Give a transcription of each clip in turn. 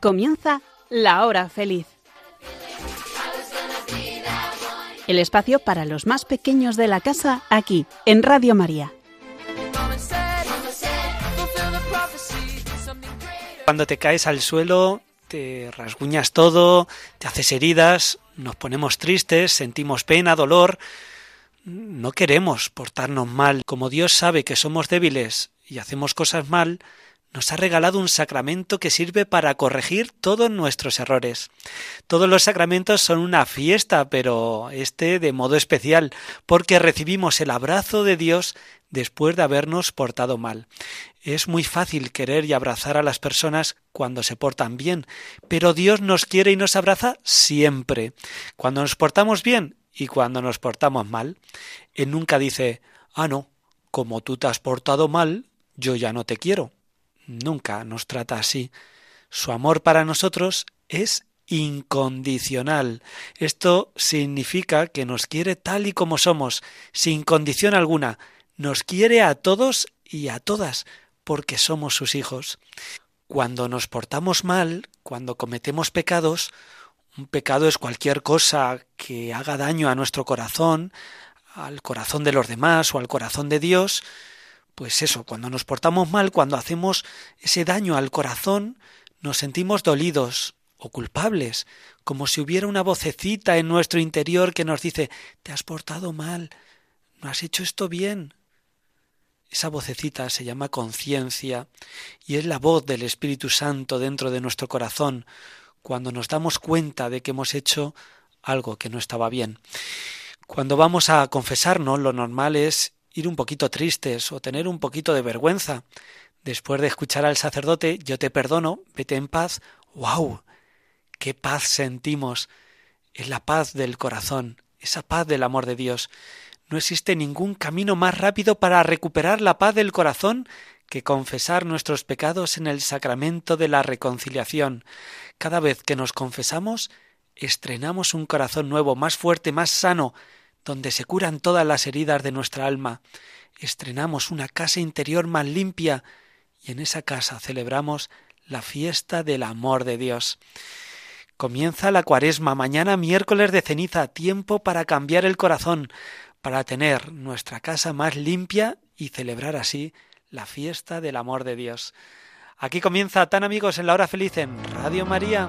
Comienza La Hora Feliz. El espacio para los más pequeños de la casa aquí, en Radio María. Cuando te caes al suelo, te rasguñas todo, te haces heridas, nos ponemos tristes, sentimos pena, dolor. No queremos portarnos mal. Como Dios sabe que somos débiles y hacemos cosas mal, nos ha regalado un sacramento que sirve para corregir todos nuestros errores. Todos los sacramentos son una fiesta, pero este de modo especial, porque recibimos el abrazo de Dios después de habernos portado mal. Es muy fácil querer y abrazar a las personas cuando se portan bien, pero Dios nos quiere y nos abraza siempre, cuando nos portamos bien y cuando nos portamos mal. Él nunca dice, ah, no, como tú te has portado mal, yo ya no te quiero nunca nos trata así. Su amor para nosotros es incondicional. Esto significa que nos quiere tal y como somos, sin condición alguna. Nos quiere a todos y a todas, porque somos sus hijos. Cuando nos portamos mal, cuando cometemos pecados, un pecado es cualquier cosa que haga daño a nuestro corazón, al corazón de los demás o al corazón de Dios, pues eso, cuando nos portamos mal, cuando hacemos ese daño al corazón, nos sentimos dolidos o culpables, como si hubiera una vocecita en nuestro interior que nos dice te has portado mal, no has hecho esto bien. Esa vocecita se llama conciencia y es la voz del Espíritu Santo dentro de nuestro corazón cuando nos damos cuenta de que hemos hecho algo que no estaba bien. Cuando vamos a confesarnos, lo normal es ir un poquito tristes o tener un poquito de vergüenza. Después de escuchar al sacerdote, yo te perdono, vete en paz. ¡Wow! ¡Qué paz sentimos! Es la paz del corazón, esa paz del amor de Dios. No existe ningún camino más rápido para recuperar la paz del corazón que confesar nuestros pecados en el sacramento de la reconciliación. Cada vez que nos confesamos, estrenamos un corazón nuevo, más fuerte, más sano, donde se curan todas las heridas de nuestra alma. Estrenamos una casa interior más limpia y en esa casa celebramos la fiesta del amor de Dios. Comienza la cuaresma, mañana miércoles de ceniza, tiempo para cambiar el corazón, para tener nuestra casa más limpia y celebrar así la fiesta del amor de Dios. Aquí comienza tan amigos en la hora feliz en Radio María.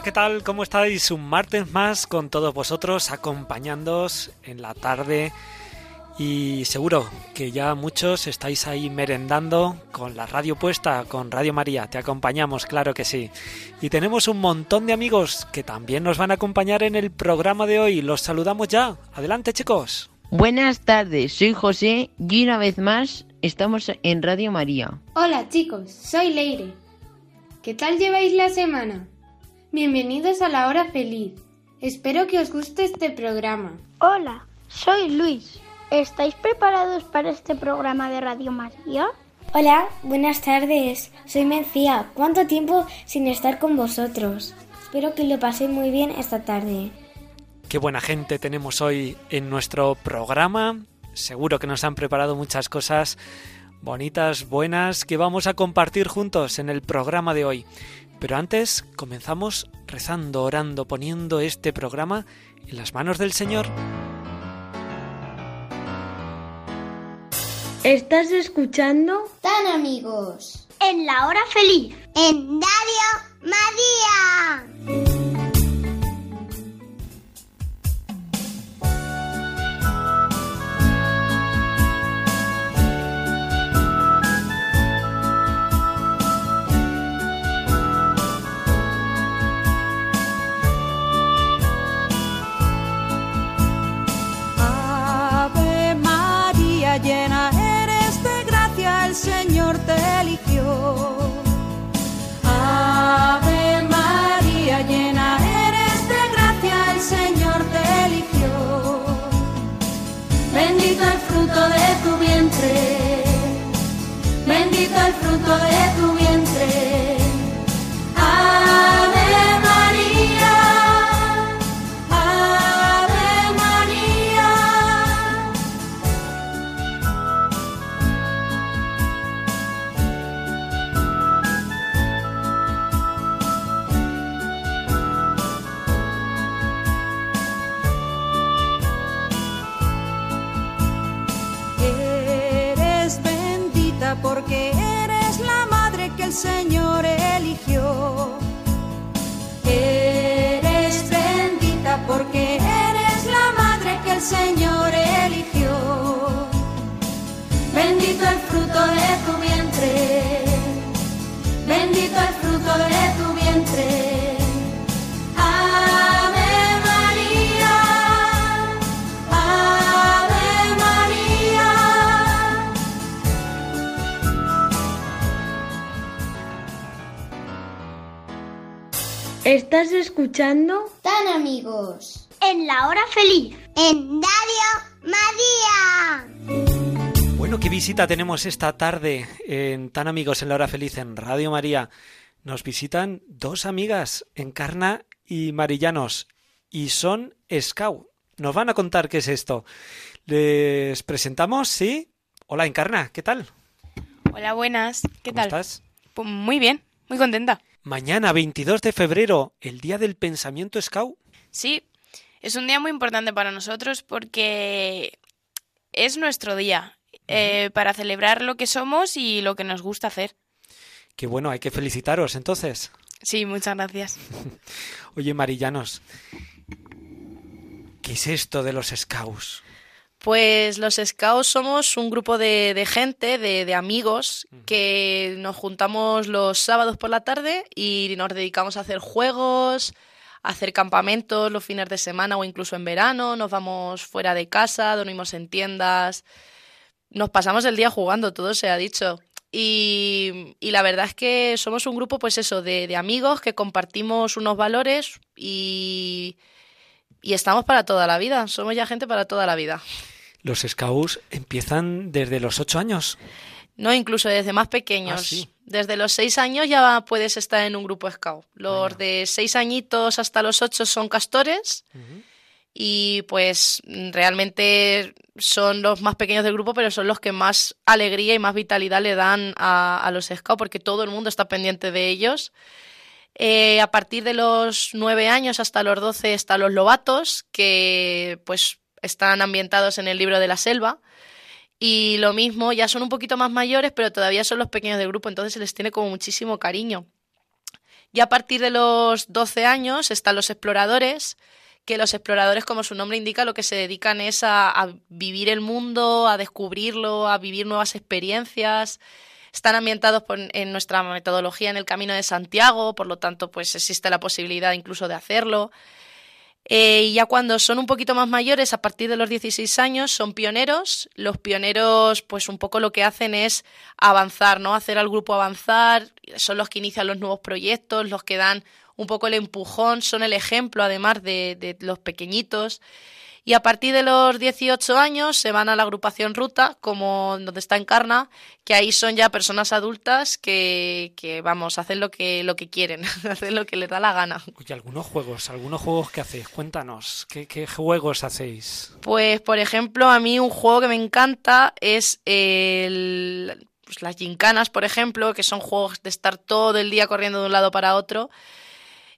Hola, ¿qué tal? ¿Cómo estáis? Un martes más con todos vosotros acompañándoos en la tarde y seguro que ya muchos estáis ahí merendando con la radio puesta, con Radio María. Te acompañamos, claro que sí. Y tenemos un montón de amigos que también nos van a acompañar en el programa de hoy. Los saludamos ya. Adelante, chicos. Buenas tardes, soy José y una vez más estamos en Radio María. Hola chicos, soy Leire. ¿Qué tal lleváis la semana? Bienvenidos a la hora feliz. Espero que os guste este programa. Hola, soy Luis. ¿Estáis preparados para este programa de Radio María? Hola, buenas tardes. Soy Mencía. ¿Cuánto tiempo sin estar con vosotros? Espero que lo paséis muy bien esta tarde. Qué buena gente tenemos hoy en nuestro programa. Seguro que nos han preparado muchas cosas bonitas, buenas, que vamos a compartir juntos en el programa de hoy. Pero antes comenzamos rezando, orando, poniendo este programa en las manos del Señor. Estás escuchando Tan amigos en la hora feliz en Radio María. ¿Estás escuchando? Tan amigos. En la hora feliz. En Radio María. Bueno, qué visita tenemos esta tarde en Tan Amigos en la Hora Feliz en Radio María. Nos visitan dos amigas, Encarna y Marillanos, y son Scout. Nos van a contar qué es esto. Les presentamos, ¿sí? Hola, Encarna, ¿qué tal? Hola, buenas. ¿Qué ¿Cómo tal? estás? Pues muy bien, muy contenta. Mañana, 22 de febrero, el Día del Pensamiento Scout. Sí, es un día muy importante para nosotros porque es nuestro día eh, para celebrar lo que somos y lo que nos gusta hacer. Qué bueno, hay que felicitaros entonces. Sí, muchas gracias. Oye, Marillanos, ¿qué es esto de los Scouts? Pues los Scouts somos un grupo de, de gente, de, de amigos, que nos juntamos los sábados por la tarde y nos dedicamos a hacer juegos, a hacer campamentos los fines de semana o incluso en verano. Nos vamos fuera de casa, dormimos en tiendas. Nos pasamos el día jugando, todo se ha dicho. Y, y la verdad es que somos un grupo, pues eso, de, de amigos que compartimos unos valores y, y estamos para toda la vida. Somos ya gente para toda la vida. Los Scouts empiezan desde los ocho años. No, incluso desde más pequeños. Ah, sí. Desde los seis años ya puedes estar en un grupo scout. Los de seis añitos hasta los ocho son castores. Y pues realmente son los más pequeños del grupo, pero son los que más alegría y más vitalidad le dan a, a los scouts, porque todo el mundo está pendiente de ellos. Eh, a partir de los nueve años hasta los doce están los lobatos, que pues están ambientados en el libro de la selva. Y lo mismo, ya son un poquito más mayores, pero todavía son los pequeños del grupo, entonces se les tiene como muchísimo cariño. Y a partir de los 12 años están los exploradores, que los exploradores, como su nombre indica, lo que se dedican es a, a vivir el mundo, a descubrirlo, a vivir nuevas experiencias. Están ambientados por- en nuestra metodología en el Camino de Santiago, por lo tanto, pues existe la posibilidad incluso de hacerlo. Eh, y ya cuando son un poquito más mayores, a partir de los 16 años, son pioneros. Los pioneros, pues un poco lo que hacen es avanzar, ¿no? Hacer al grupo avanzar. Son los que inician los nuevos proyectos, los que dan un poco el empujón, son el ejemplo, además de, de los pequeñitos. Y a partir de los 18 años se van a la agrupación Ruta, como donde está Encarna, que ahí son ya personas adultas que, que vamos, hacen lo que, lo que quieren, hacen lo que les da la gana. Oye, algunos juegos, algunos juegos que hacéis, cuéntanos, ¿qué, qué juegos hacéis? Pues, por ejemplo, a mí un juego que me encanta es el, pues, las gincanas, por ejemplo, que son juegos de estar todo el día corriendo de un lado para otro.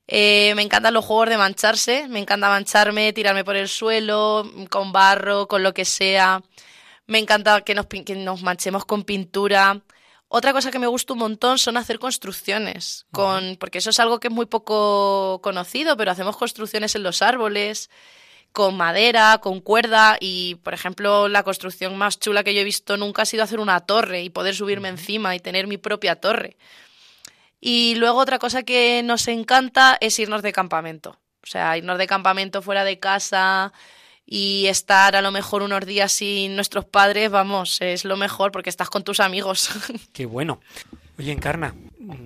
Eh, me encantan los juegos de mancharse, me encanta mancharme, tirarme por el suelo, con barro, con lo que sea. Me encanta que nos, que nos manchemos con pintura. Otra cosa que me gusta un montón son hacer construcciones, con, porque eso es algo que es muy poco conocido, pero hacemos construcciones en los árboles, con madera, con cuerda y, por ejemplo, la construcción más chula que yo he visto nunca ha sido hacer una torre y poder subirme encima y tener mi propia torre. Y luego otra cosa que nos encanta es irnos de campamento. O sea, irnos de campamento fuera de casa y estar a lo mejor unos días sin nuestros padres, vamos, es lo mejor porque estás con tus amigos. Qué bueno. Oye, Encarna,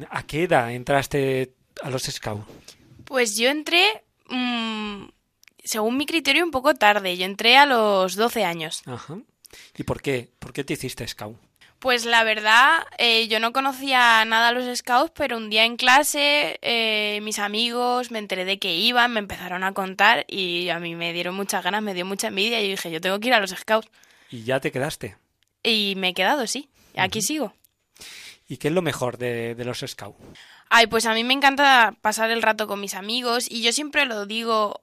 ¿a qué edad entraste a los Scouts? Pues yo entré, mm, según mi criterio, un poco tarde. Yo entré a los 12 años. Ajá. ¿Y por qué? ¿Por qué te hiciste Scout? Pues la verdad, eh, yo no conocía nada a los scouts, pero un día en clase eh, mis amigos me enteré de que iban, me empezaron a contar y a mí me dieron muchas ganas, me dio mucha envidia y yo dije, yo tengo que ir a los scouts. Y ya te quedaste. Y me he quedado, sí, aquí sigo. ¿Y qué es lo mejor de, de los Scouts? Ay, pues a mí me encanta pasar el rato con mis amigos y yo siempre lo digo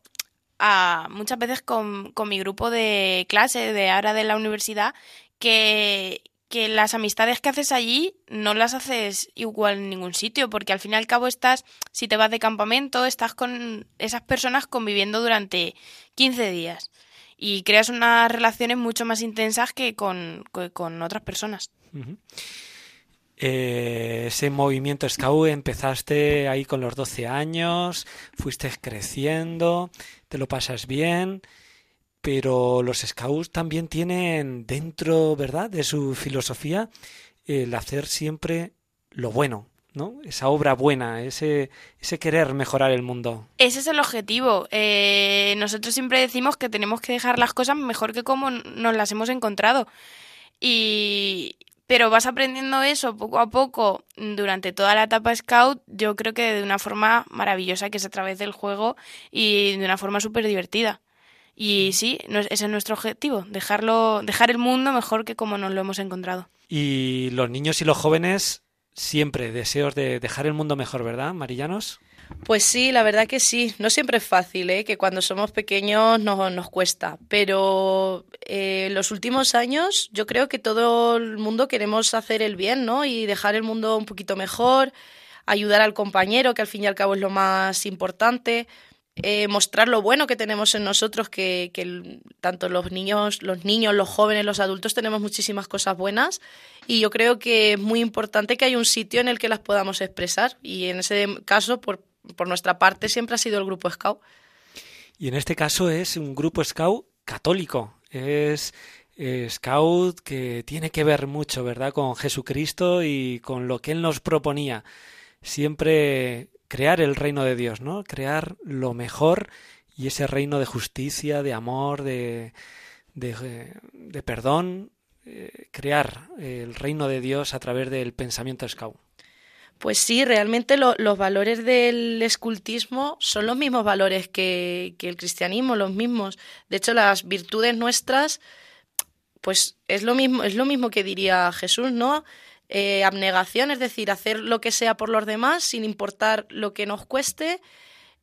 a, muchas veces con, con mi grupo de clase de ahora de la universidad que, que las amistades que haces allí no las haces igual en ningún sitio, porque al fin y al cabo estás, si te vas de campamento, estás con esas personas conviviendo durante 15 días y creas unas relaciones mucho más intensas que con, con- otras personas. Eh, ese movimiento Scout empezaste ahí con los 12 años, fuiste creciendo, te lo pasas bien, pero los Scouts también tienen dentro, ¿verdad?, de su filosofía el hacer siempre lo bueno, ¿no? Esa obra buena, ese, ese querer mejorar el mundo. Ese es el objetivo. Eh, nosotros siempre decimos que tenemos que dejar las cosas mejor que como nos las hemos encontrado. Y, pero vas aprendiendo eso poco a poco durante toda la etapa Scout, yo creo que de una forma maravillosa, que es a través del juego y de una forma súper divertida. Y sí, ese es nuestro objetivo, dejarlo, dejar el mundo mejor que como nos lo hemos encontrado. Y los niños y los jóvenes siempre deseos de dejar el mundo mejor, ¿verdad, Marillanos? Pues sí, la verdad que sí. No siempre es fácil, ¿eh? que cuando somos pequeños nos, nos cuesta. Pero eh, los últimos años yo creo que todo el mundo queremos hacer el bien, ¿no? Y dejar el mundo un poquito mejor, ayudar al compañero, que al fin y al cabo es lo más importante. Eh, mostrar lo bueno que tenemos en nosotros, que, tanto los niños, los niños, los jóvenes, los adultos tenemos muchísimas cosas buenas y yo creo que es muy importante que haya un sitio en el que las podamos expresar y en ese caso, por, por nuestra parte, siempre ha sido el grupo Scout. Y en este caso es un grupo Scout católico, es eh, Scout que tiene que ver mucho, ¿verdad?, con Jesucristo y con lo que Él nos proponía. Siempre crear el reino de Dios, ¿no? Crear lo mejor y ese reino de justicia, de amor, de, de, de perdón, eh, crear el reino de Dios a través del pensamiento scout. Pues sí, realmente los valores del escultismo son los mismos valores que, que, el cristianismo, los mismos. De hecho, las virtudes nuestras, pues es lo mismo, es lo mismo que diría Jesús, ¿no? Eh, abnegación, es decir, hacer lo que sea por los demás sin importar lo que nos cueste.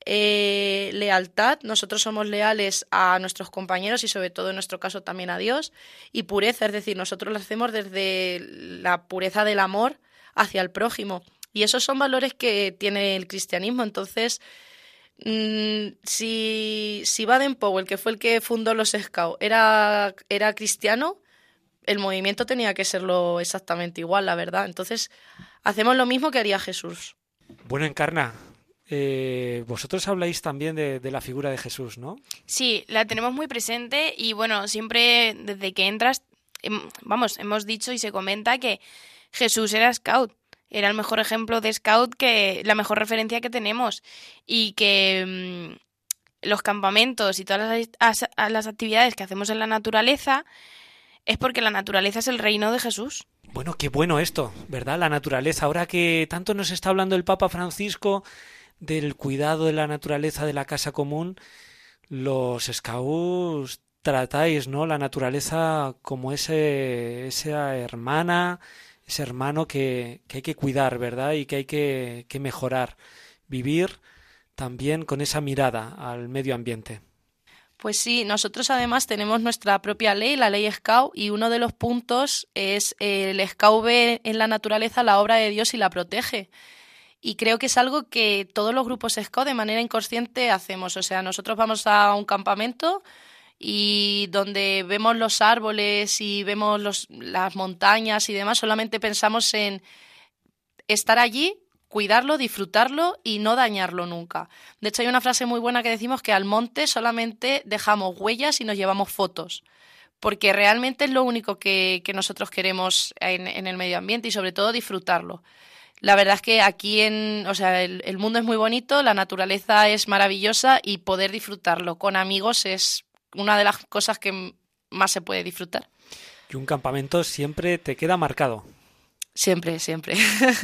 Eh, lealtad, nosotros somos leales a nuestros compañeros y sobre todo en nuestro caso también a Dios. Y pureza, es decir, nosotros lo hacemos desde la pureza del amor hacia el prójimo. Y esos son valores que tiene el cristianismo. Entonces, mmm, si, si Baden-Powell, que fue el que fundó los Scouts, era, era cristiano, el movimiento tenía que serlo exactamente igual, la verdad. Entonces, hacemos lo mismo que haría Jesús. Bueno, Encarna, eh, vosotros habláis también de, de, la figura de Jesús, ¿no? Sí, la tenemos muy presente y bueno, siempre desde que entras, vamos, hemos dicho y se comenta que Jesús era scout, era el mejor ejemplo de scout que la mejor referencia que tenemos y que mmm, los campamentos y todas las, las actividades que hacemos en la naturaleza es porque la naturaleza es el reino de Jesús. Bueno, qué bueno esto, ¿verdad? La naturaleza. Ahora que tanto nos está hablando el Papa Francisco del cuidado de la naturaleza de la casa común, los scouts tratáis, ¿no? La naturaleza como ese, esa hermana, ese hermano que, que hay que cuidar, ¿verdad? Y que hay que, que mejorar. Vivir también con esa mirada al medio ambiente. Pues sí, nosotros además tenemos nuestra propia ley, la ley Scout, y uno de los puntos es el Scout ve en la naturaleza la obra de Dios y la protege. Y creo que es algo que todos los grupos Scout de manera inconsciente hacemos. O sea, nosotros vamos a un campamento y donde vemos los árboles y vemos los, las montañas y demás, solamente pensamos en estar allí cuidarlo, disfrutarlo y no dañarlo nunca. De hecho, hay una frase muy buena que decimos que al monte solamente dejamos huellas y nos llevamos fotos, porque realmente es lo único que, que nosotros queremos en, en, el medio ambiente y sobre todo disfrutarlo. La verdad es que aquí en, o sea, el, el mundo es muy bonito, la naturaleza es maravillosa y poder disfrutarlo con amigos es una de las cosas que más se puede disfrutar. Y un campamento siempre te queda marcado. Siempre, siempre.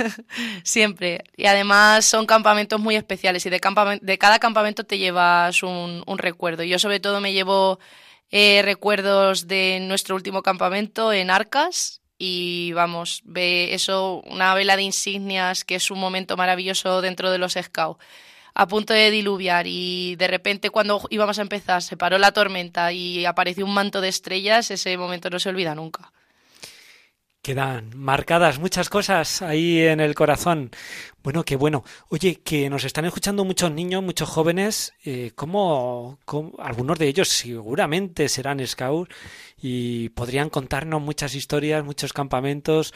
siempre. Y además son campamentos muy especiales y de, de cada campamento te llevas un, recuerdo. Yo sobre todo me llevo eh, recuerdos de nuestro último campamento en Arcas y vamos, ve eso, una vela de insignias que es un momento maravilloso dentro de los scouts a punto de diluviar y de repente cuando íbamos a empezar se paró la tormenta y apareció un manto de estrellas, ese momento no se olvida nunca. Quedan marcadas muchas cosas ahí en el corazón. Bueno, qué bueno. Oye, que nos están escuchando muchos niños, muchos jóvenes. Eh, ¿cómo, algunos de ellos seguramente serán scouts y podrían contarnos muchas historias, muchos campamentos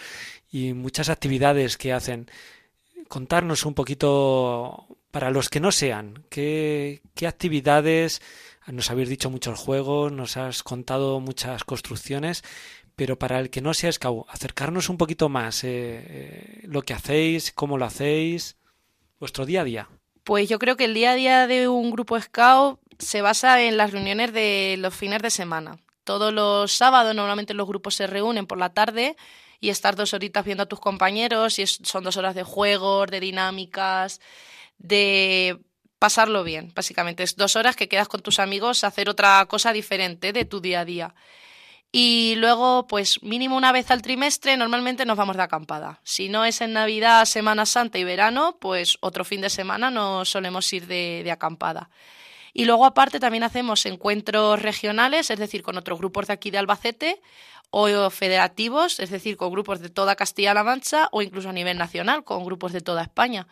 y muchas actividades que hacen. Contarnos un poquito para los que no sean, qué, qué actividades, nos habéis dicho muchos juegos, nos has contado muchas construcciones pero para el que no sea scout, acercarnos un poquito más, eh, eh, lo que hacéis, cómo lo hacéis, vuestro día a día. Pues yo creo que el día a día de un grupo scout se basa en las reuniones de los fines de semana. Todos los sábados normalmente los grupos se reúnen por la tarde y estar dos horitas viendo a tus compañeros y son dos horas de juegos, de dinámicas, de pasarlo bien, básicamente. Es dos horas que quedas con tus amigos a hacer otra cosa diferente de tu día a día. Y luego, pues mínimo una vez al trimestre, normalmente nos vamos de acampada. Si no es en Navidad, Semana Santa y verano, pues otro fin de semana nos solemos ir de, de acampada. Y luego aparte también hacemos encuentros regionales, es decir, con otros grupos de aquí de Albacete, o federativos, es decir, con grupos de toda Castilla-La Mancha, o incluso a nivel nacional, con grupos de toda España.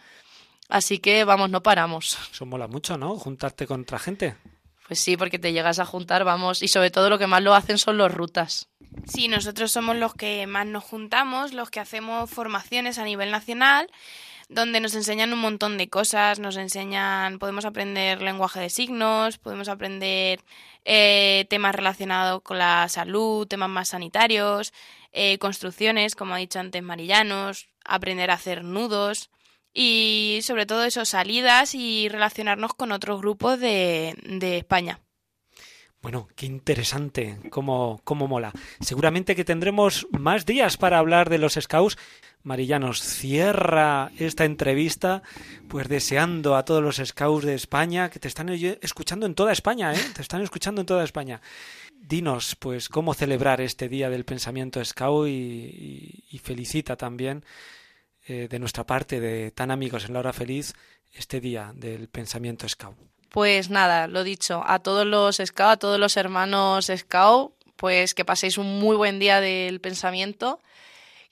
Así que vamos, no paramos. Eso mola mucho, ¿no? Juntarte con otra gente. Pues sí, porque te llegas a juntar, vamos, y sobre todo lo que más lo hacen son los rutas. Sí, nosotros somos los que más nos juntamos, los que hacemos formaciones a nivel nacional, donde nos enseñan un montón de cosas, nos enseñan, podemos aprender lenguaje de signos, podemos aprender eh, temas relacionados con la salud, temas más sanitarios, eh, construcciones, como ha dicho antes Marillanos, aprender a hacer nudos y sobre todo eso, salidas y relacionarnos con otros grupos de, de España. Bueno, qué interesante, cómo, cómo mola. Seguramente que tendremos más días para hablar de los scouts. Marillanos cierra esta entrevista, pues deseando a todos los scouts de España que te están escuchando en toda España, ¿eh? Te están escuchando en toda España. Dinos, pues, cómo celebrar este día del pensamiento scout y, y felicita también eh, de nuestra parte, de tan amigos en la hora feliz, este día del pensamiento Scout? Pues nada, lo dicho, a todos los Scout, a todos los hermanos Scout, pues que paséis un muy buen día del pensamiento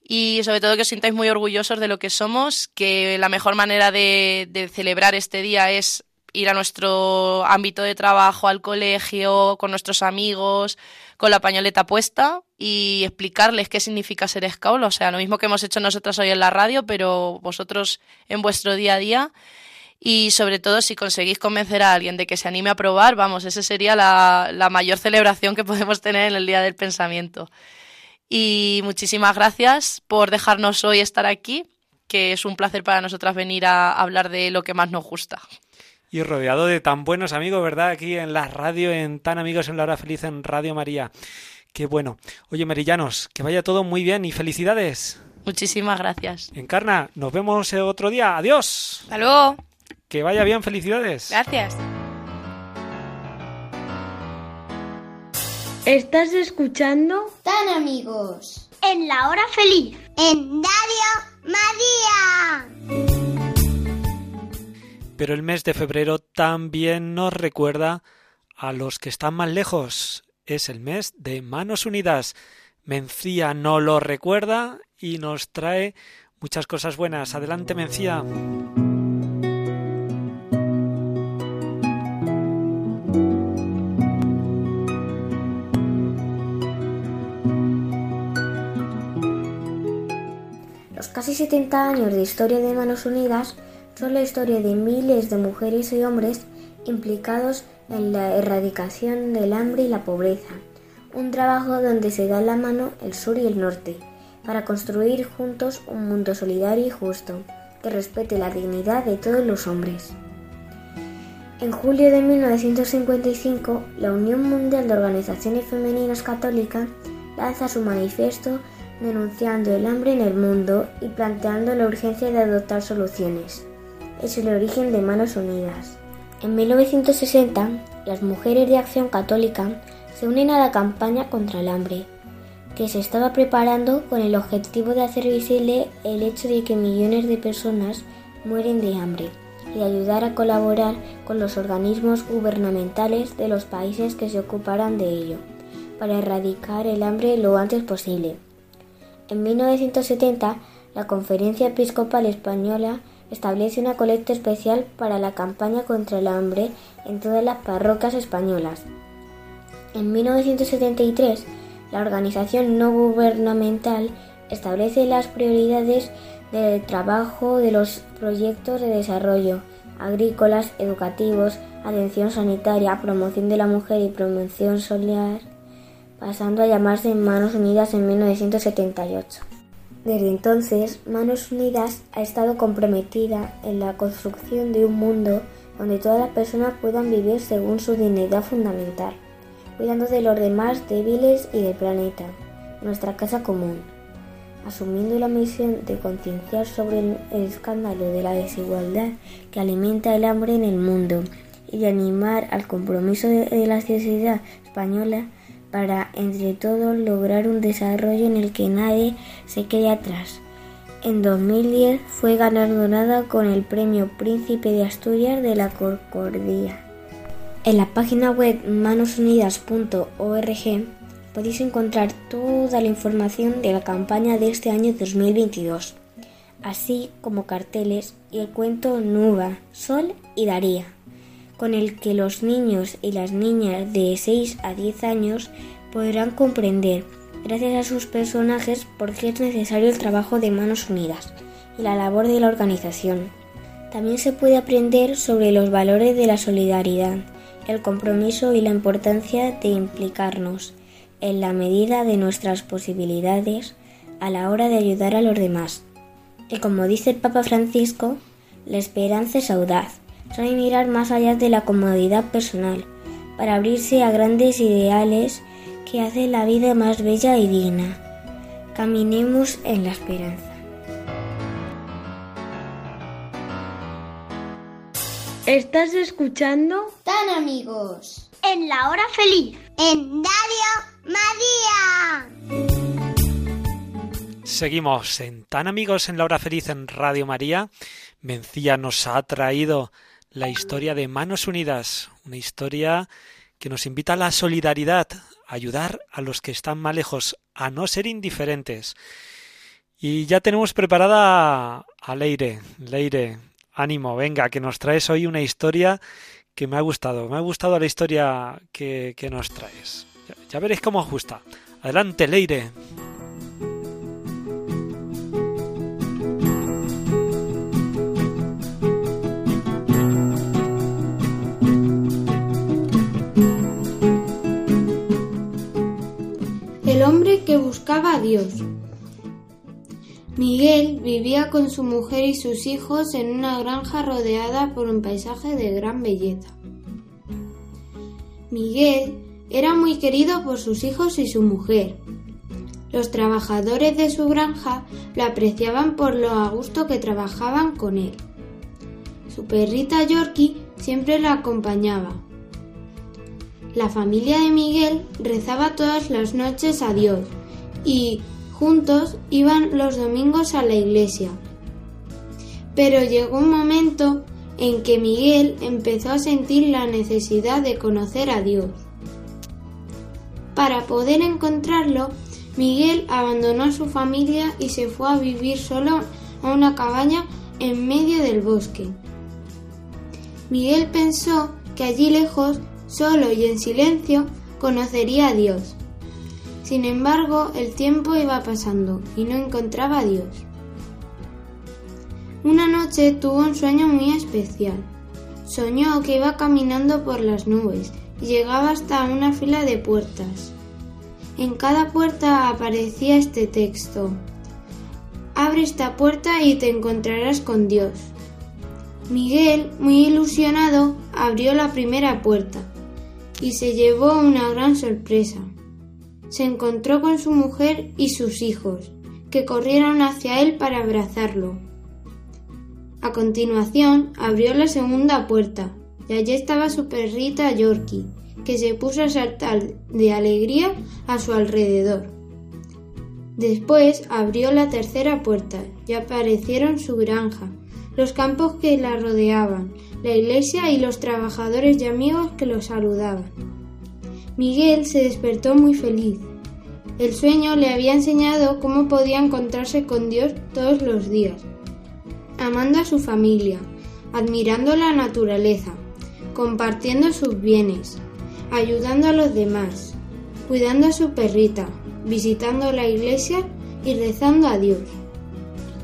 y sobre todo que os sintáis muy orgullosos de lo que somos, que la mejor manera de, de celebrar este día es ir a nuestro ámbito de trabajo, al colegio, con nuestros amigos, con la pañoleta puesta y explicarles qué significa ser scout. O sea, lo mismo que hemos hecho nosotros hoy en la radio, pero vosotros en vuestro día a día. Y sobre todo, si conseguís convencer a alguien de que se anime a probar, vamos, esa sería la mayor celebración que podemos tener en el Día del Pensamiento. Y muchísimas gracias por dejarnos hoy estar aquí, que es un placer para nosotras venir a hablar de lo que más nos gusta y rodeado de tan buenos amigos, ¿verdad? Aquí en la radio, en tan amigos en la hora feliz en Radio María. Qué bueno. Oye, Merillanos, que vaya todo muy bien y felicidades. Muchísimas gracias. Encarna, nos vemos otro día. Adiós. Hasta luego. Que vaya bien, felicidades. Gracias. ¿Estás escuchando? Tan amigos. En la hora feliz. En Radio María. Pero el mes de febrero también nos recuerda a los que están más lejos. Es el mes de Manos Unidas. Mencía no lo recuerda y nos trae muchas cosas buenas. Adelante, Mencía. Los casi 70 años de historia de Manos Unidas son la historia de miles de mujeres y hombres implicados en la erradicación del hambre y la pobreza, un trabajo donde se da la mano el sur y el norte, para construir juntos un mundo solidario y justo, que respete la dignidad de todos los hombres. En julio de 1955, la Unión Mundial de Organizaciones Femeninas Católicas lanza su manifiesto denunciando el hambre en el mundo y planteando la urgencia de adoptar soluciones es el origen de Manos Unidas. En 1960, las mujeres de Acción Católica se unen a la campaña contra el hambre, que se estaba preparando con el objetivo de hacer visible el hecho de que millones de personas mueren de hambre y de ayudar a colaborar con los organismos gubernamentales de los países que se ocuparan de ello, para erradicar el hambre lo antes posible. En 1970, la Conferencia Episcopal Española establece una colecta especial para la campaña contra el hambre en todas las parroquias españolas. En 1973, la organización no gubernamental establece las prioridades del trabajo de los proyectos de desarrollo agrícolas, educativos, atención sanitaria, promoción de la mujer y promoción social, pasando a llamarse Manos Unidas en 1978. Desde entonces, Manos Unidas ha estado comprometida en la construcción de un mundo donde todas las personas puedan vivir según su dignidad fundamental, cuidando de los demás débiles y del planeta, nuestra casa común, asumiendo la misión de concienciar sobre el escándalo de la desigualdad que alimenta el hambre en el mundo y de animar al compromiso de, la sociedad española para entre todos lograr un desarrollo en el que nadie se quede atrás. En 2010 fue galardonada con el Premio Príncipe de Asturias de la Concordia. En la página web manosunidas.org podéis encontrar toda la información de la campaña de este año 2022, así como carteles y el cuento Nuba, Sol y Daría con el que los niños y las niñas de 6 a 10 años podrán comprender, gracias a sus personajes, por qué es necesario el trabajo de manos unidas y la labor de la organización. También se puede aprender sobre los valores de la solidaridad, el compromiso y la importancia de implicarnos, en la medida de nuestras posibilidades, a la hora de ayudar a los demás. Y como dice el Papa Francisco, la esperanza es audaz, sabe mirar más allá de la comodidad personal, para abrirse a grandes ideales que hacen la vida más bella y digna. Caminemos en la esperanza. ¿Estás escuchando? Tan amigos. En la hora feliz. En Radio María. Seguimos en Tan amigos en la hora feliz en Radio María. Mencía nos ha traído la historia de Manos Unidas, una historia que nos invita a la solidaridad, a ayudar a los que están más lejos, a no ser indiferentes. Y ya tenemos preparada a Leire. Leire, ánimo, venga, que nos traes hoy una historia que me ha gustado. Me ha gustado la historia que, nos traes. Ya, veréis cómo ajusta. Adelante, Leire. Hombre que buscaba a Dios. Miguel vivía con su mujer y sus hijos en una granja rodeada por un paisaje de gran belleza. Miguel era muy querido por sus hijos y su mujer. Los trabajadores de su granja lo apreciaban por lo a gusto que trabajaban con él. Su perrita Yorkie siempre lo acompañaba. La familia de Miguel rezaba todas las noches a Dios y juntos iban los domingos a la iglesia. Pero llegó un momento en que Miguel empezó a sentir la necesidad de conocer a Dios. Para poder encontrarlo, Miguel abandonó a su familia y se fue a vivir solo a una cabaña en medio del bosque. Miguel pensó que allí lejos solo y en silencio, conocería a Dios. Sin embargo, el tiempo iba pasando y no encontraba a Dios. Una noche tuvo un sueño muy especial. Soñó que iba caminando por las nubes y llegaba hasta una fila de puertas. En cada puerta aparecía este texto. Abre esta puerta y te encontrarás con Dios. Miguel, muy ilusionado, abrió la primera puerta y se llevó una gran sorpresa. Se encontró con su mujer y sus hijos, que corrieron hacia él para abrazarlo. A continuación abrió la segunda puerta y allí estaba su perrita Yorkie, que se puso a saltar de alegría a su alrededor. Después abrió la tercera puerta y aparecieron su granja, los campos que la rodeaban, la iglesia y los trabajadores y amigos que lo saludaban. Miguel se despertó muy feliz. El sueño le había enseñado cómo podía encontrarse con Dios todos los días, amando a su familia, admirando la naturaleza, compartiendo sus bienes, ayudando a los demás, cuidando a su perrita, visitando la iglesia y rezando a Dios.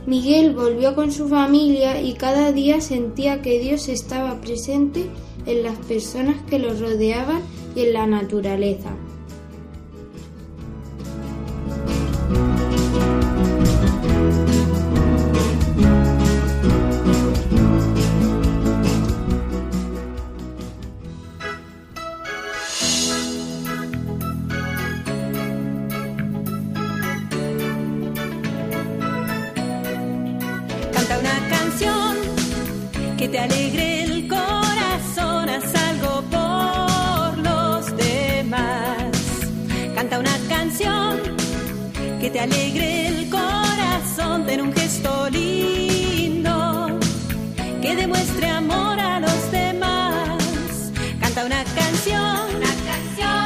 Miguel volvió con su familia y cada día sentía que Dios estaba presente en las personas que los rodeaban y en la naturaleza.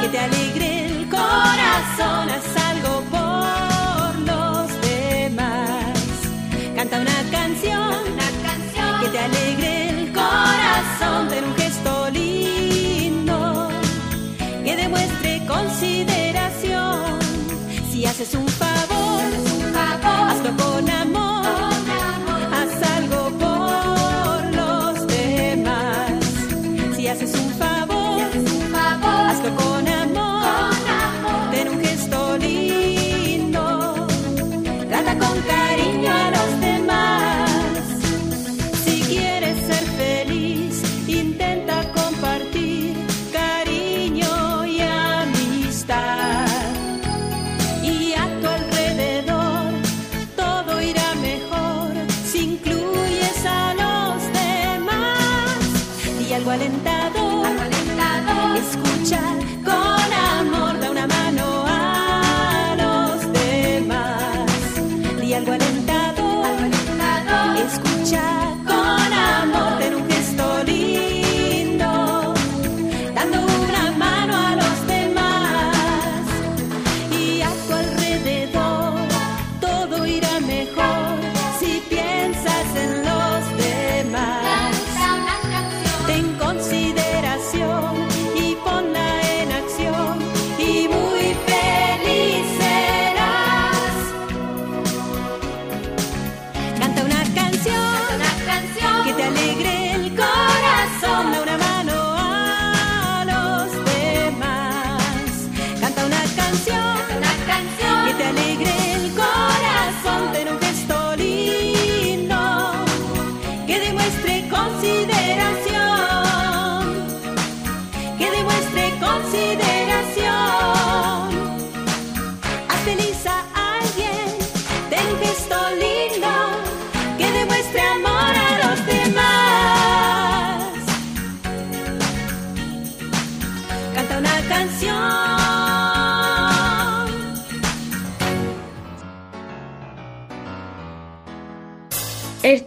Que te alegre el corazón, haz algo por los demás. Canta una canción, que te alegre el corazón, ten un gesto lindo que demuestre consideración. Si haces un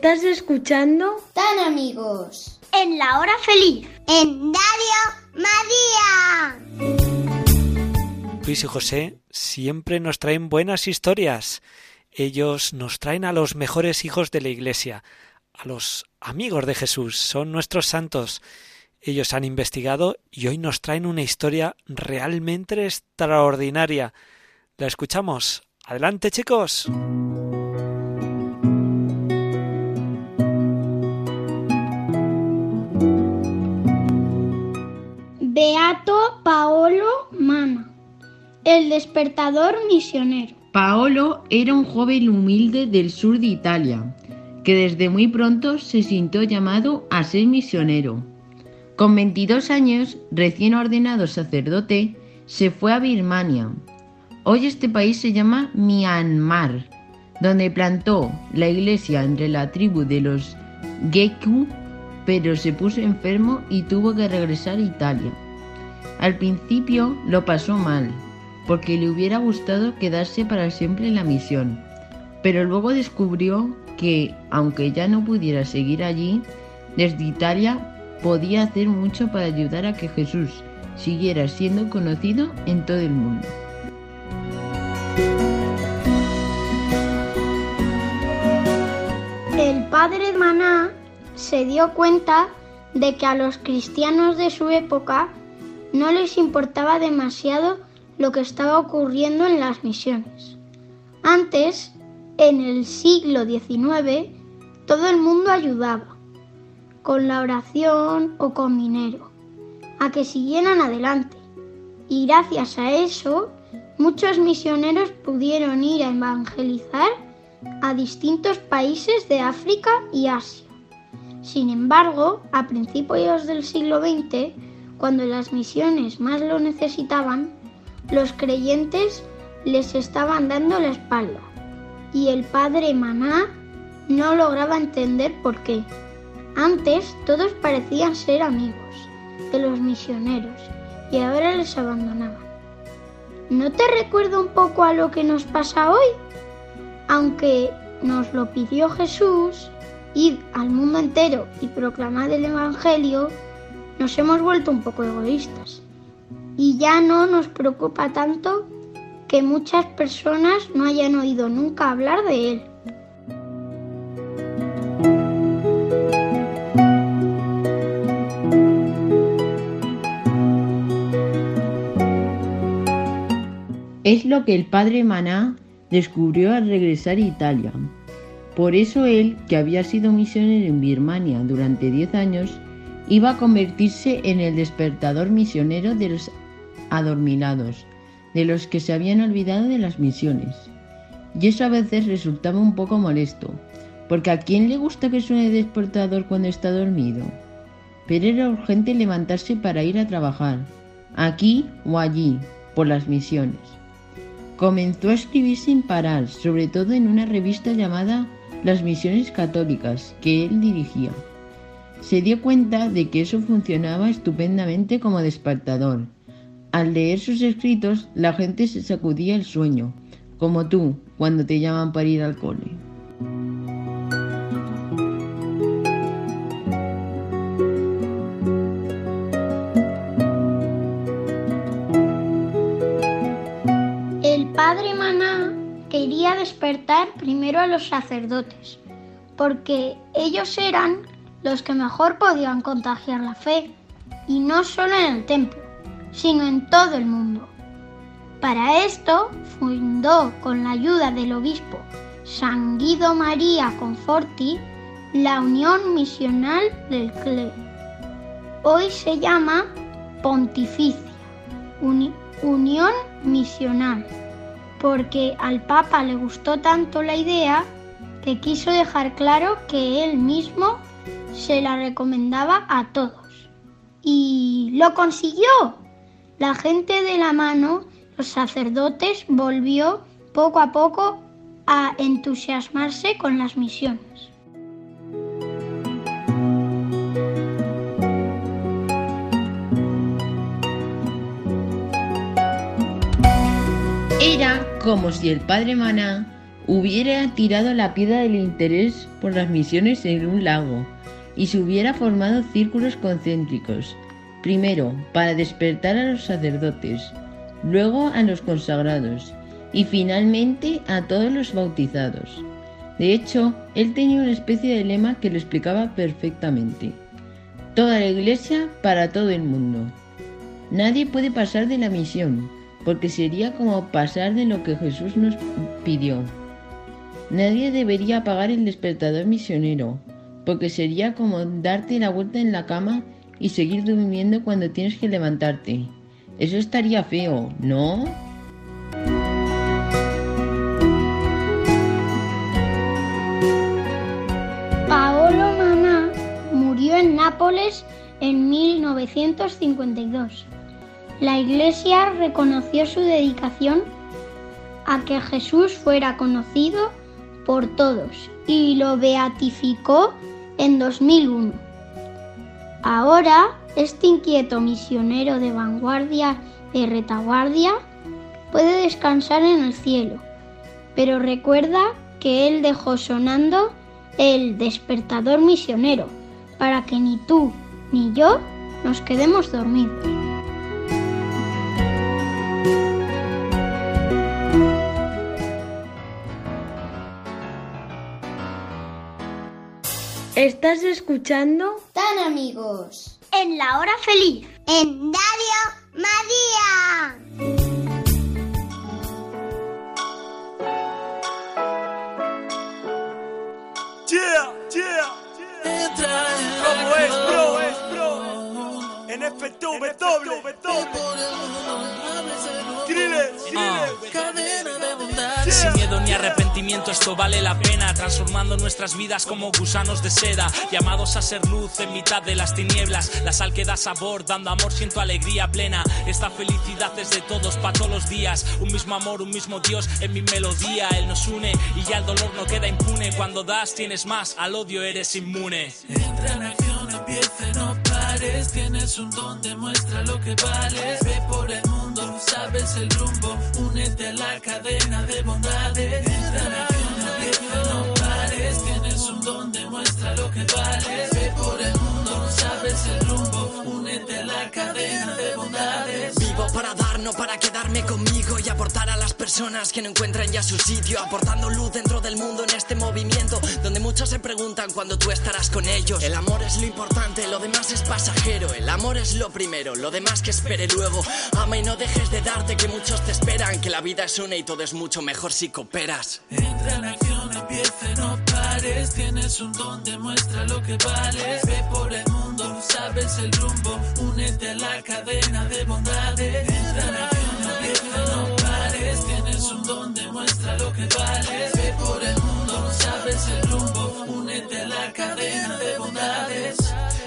¿Estás escuchando? Tan amigos. En la hora feliz. En Radio María. Luis y José siempre nos traen buenas historias. Ellos nos traen a los mejores hijos de la Iglesia, a los amigos de Jesús, son nuestros santos. Ellos han investigado y hoy nos traen una historia realmente extraordinaria. ¿La escuchamos? Adelante, chicos. Beato Paolo Mama, el despertador misionero. Paolo era un joven humilde del sur de Italia, que desde muy pronto se sintió llamado a ser misionero. Con 22 años, recién ordenado sacerdote, se fue a Birmania. Hoy este país se llama Myanmar, donde plantó la iglesia entre la tribu de los Geku, pero se puso enfermo y tuvo que regresar a Italia. Al principio lo pasó mal, porque le hubiera gustado quedarse para siempre en la misión, pero luego descubrió que, aunque ya no pudiera seguir allí, desde Italia podía hacer mucho para ayudar a que Jesús siguiera siendo conocido en todo el mundo. El padre Maná se dio cuenta de que a los cristianos de su época no les importaba demasiado lo que estaba ocurriendo en las misiones. Antes, en el siglo XIX, todo el mundo ayudaba, con la oración o con dinero, a que siguieran adelante. Y gracias a eso, muchos misioneros pudieron ir a evangelizar a distintos países de África y Asia. Sin embargo, a principios del siglo XX, cuando las misiones más lo necesitaban, los creyentes les estaban dando la espalda y el padre Maná no lograba entender por qué. Antes todos parecían ser amigos de los misioneros y ahora les abandonaban. ¿No te recuerda un poco a lo que nos pasa hoy? Aunque nos lo pidió Jesús, id al mundo entero y proclamad el Evangelio, nos hemos vuelto un poco egoístas. Y ya no nos preocupa tanto que muchas personas no hayan oído nunca hablar de él. Es lo que el padre Maná descubrió al regresar a Italia. Por eso él, que había sido misionero en Birmania durante 10 años, iba a convertirse en el despertador misionero de los adormilados, de los que se habían olvidado de las misiones. Y eso a veces resultaba un poco molesto, porque ¿a quién le gusta que suene despertador cuando está dormido? Pero era urgente levantarse para ir a trabajar, aquí o allí, por las misiones. Comenzó a escribir sin parar, sobre todo en una revista llamada Las Misiones Católicas, que él dirigía. Se dio cuenta de que eso funcionaba estupendamente como despertador. Al leer sus escritos, la gente se sacudía el sueño, como tú, cuando te llaman para ir al cole. El padre Maná quería despertar primero a los sacerdotes, porque ellos eran los que mejor podían contagiar la fe, y no solo en el templo, sino en todo el mundo. Para esto fundó con la ayuda del obispo San Guido María Conforti la Unión Misional del CLE. Hoy se llama Pontificia, Uni- Unión Misional, porque al Papa le gustó tanto la idea que quiso dejar claro que él mismo se la recomendaba a todos. Y lo consiguió. La gente de la mano, los sacerdotes, volvió poco a poco a entusiasmarse con las misiones. Era como si el padre Maná hubiera tirado la piedra del interés por las misiones en un lago y se hubiera formado círculos concéntricos, primero para despertar a los sacerdotes, luego a los consagrados y finalmente a todos los bautizados. De hecho, él tenía una especie de lema que lo explicaba perfectamente. Toda la iglesia para todo el mundo. Nadie puede pasar de la misión, porque sería como pasar de lo que Jesús nos pidió. Nadie debería apagar el despertador misionero, porque sería como darte la vuelta en la cama y seguir durmiendo cuando tienes que levantarte. Eso estaría feo, ¿no? Paolo Maná murió en Nápoles en 1952. La Iglesia reconoció su dedicación a que Jesús fuera conocido por todos y lo beatificó en 2001. Ahora, este inquieto misionero de vanguardia de retaguardia puede descansar en el cielo, pero recuerda que él dejó sonando el despertador misionero para que ni tú ni yo nos quedemos dormidos. ¿Estás escuchando? Tan amigos. En la hora feliz. En Radio María. Yeah, yeah. ¿Cómo es, bro? Es, bro. En FTV, doble, Sin miedo ni arrepentimiento, esto vale la pena. Transformando nuestras vidas como gusanos de seda. Llamados a ser luz en mitad de las tinieblas. La sal que da sabor, dando amor, siento alegría plena. Esta felicidad es de todos, para todos los días. Un mismo amor, un mismo Dios en mi melodía. Él nos une y ya el dolor no queda impune. Cuando das, tienes más, al odio eres inmune. Entra en acción, empieza, no Tienes un don, demuestra lo que vales. Ve por el mundo, sabes el rumbo. Únete a la cadena de bondades. Entra en acción, empieza, no pares. Tienes un don, demuestra lo que vales. Ve por el mundo, sabes el rumbo. Únete a la cadena de bondades. Vivo para dar, no para quedarme conmigo y aportar a las personas que no encuentran ya su sitio, aportando luz dentro del mundo en este movimiento, donde muchos se preguntan cuándo tú estarás con ellos. El amor es lo importante, lo demás es pasajero, el amor es lo primero, lo demás que espere luego. Ama y no dejes de darte que muchos te esperan, que la vida es una y todo es mucho mejor si cooperas. Entra en acción, empieza, no pares. Tienes un don, demuestra lo que vales. Ve por el mundo, sabes el rumbo. Únete a la cadena de bondades. Entra en acción, empieza, no pares. Tienes un don, demuestra lo que vales. Ve por el mundo, sabes el rumbo. Únete a la cadena.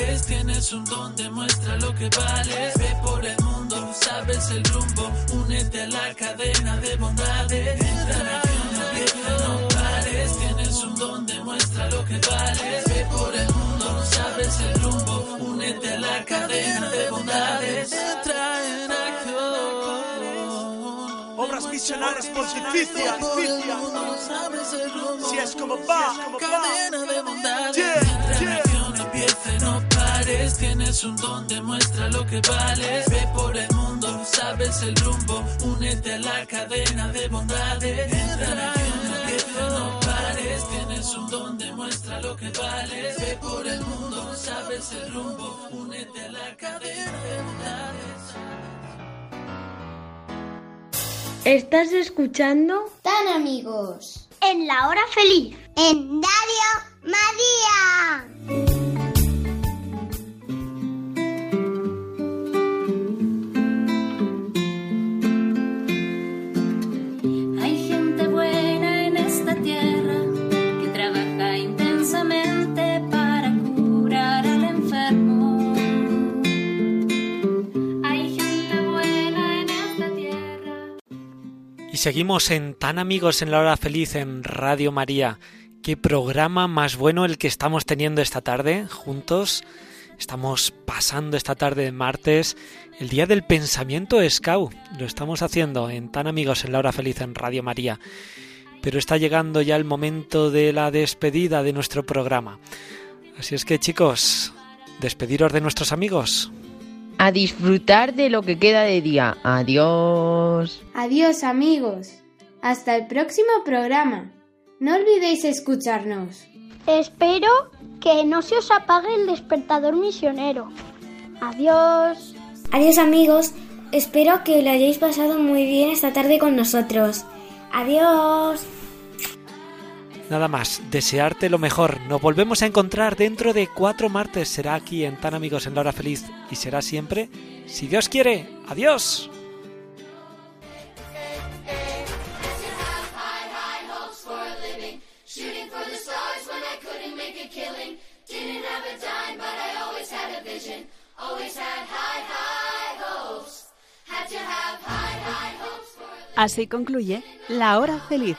Tienes un don, demuestra lo que vales. Ve por el mundo, sabes el rumbo. Únete a la cadena de bondades. Entra en acción, empieza, no pares. Tienes un don, demuestra lo que vales. Ve por el mundo, sabes el rumbo. Únete a la cadena de bondades. Entra en acción. Obras misionales pontificias. Si es como va, como va. cadena de bondades. Yeah, Tienes un don, demuestra lo que vales. Ve por el mundo, sabes el rumbo. Únete a la cadena de bondades. Entra en acción, empieza, no pares. Tienes un don, demuestra lo que vales. Ve por el mundo, sabes el rumbo. Únete a la cadena de bondades. ¿Estás escuchando? Tan amigos. En la hora feliz. En Radio María. Seguimos en Tan Amigos en la Hora Feliz en Radio María. Qué programa más bueno el que estamos teniendo esta tarde juntos. Estamos pasando esta tarde de martes el día del pensamiento Scout. Lo estamos haciendo en Tan Amigos en la Hora Feliz en Radio María. Pero está llegando ya el momento de la despedida de nuestro programa. Así es que chicos, despediros de nuestros amigos. A disfrutar de lo que queda de día. Adiós. Adiós amigos. Hasta el próximo programa. No olvidéis escucharnos. Espero que no se os apague el despertador misionero. Adiós. Adiós amigos, espero que lo hayáis pasado muy bien esta tarde con nosotros. Adiós. Nada más, desearte lo mejor. Nos volvemos a encontrar dentro de cuatro martes. Será aquí en Tan Amigos en la Hora Feliz y será siempre, si Dios quiere. Adiós. Así concluye La Hora Feliz,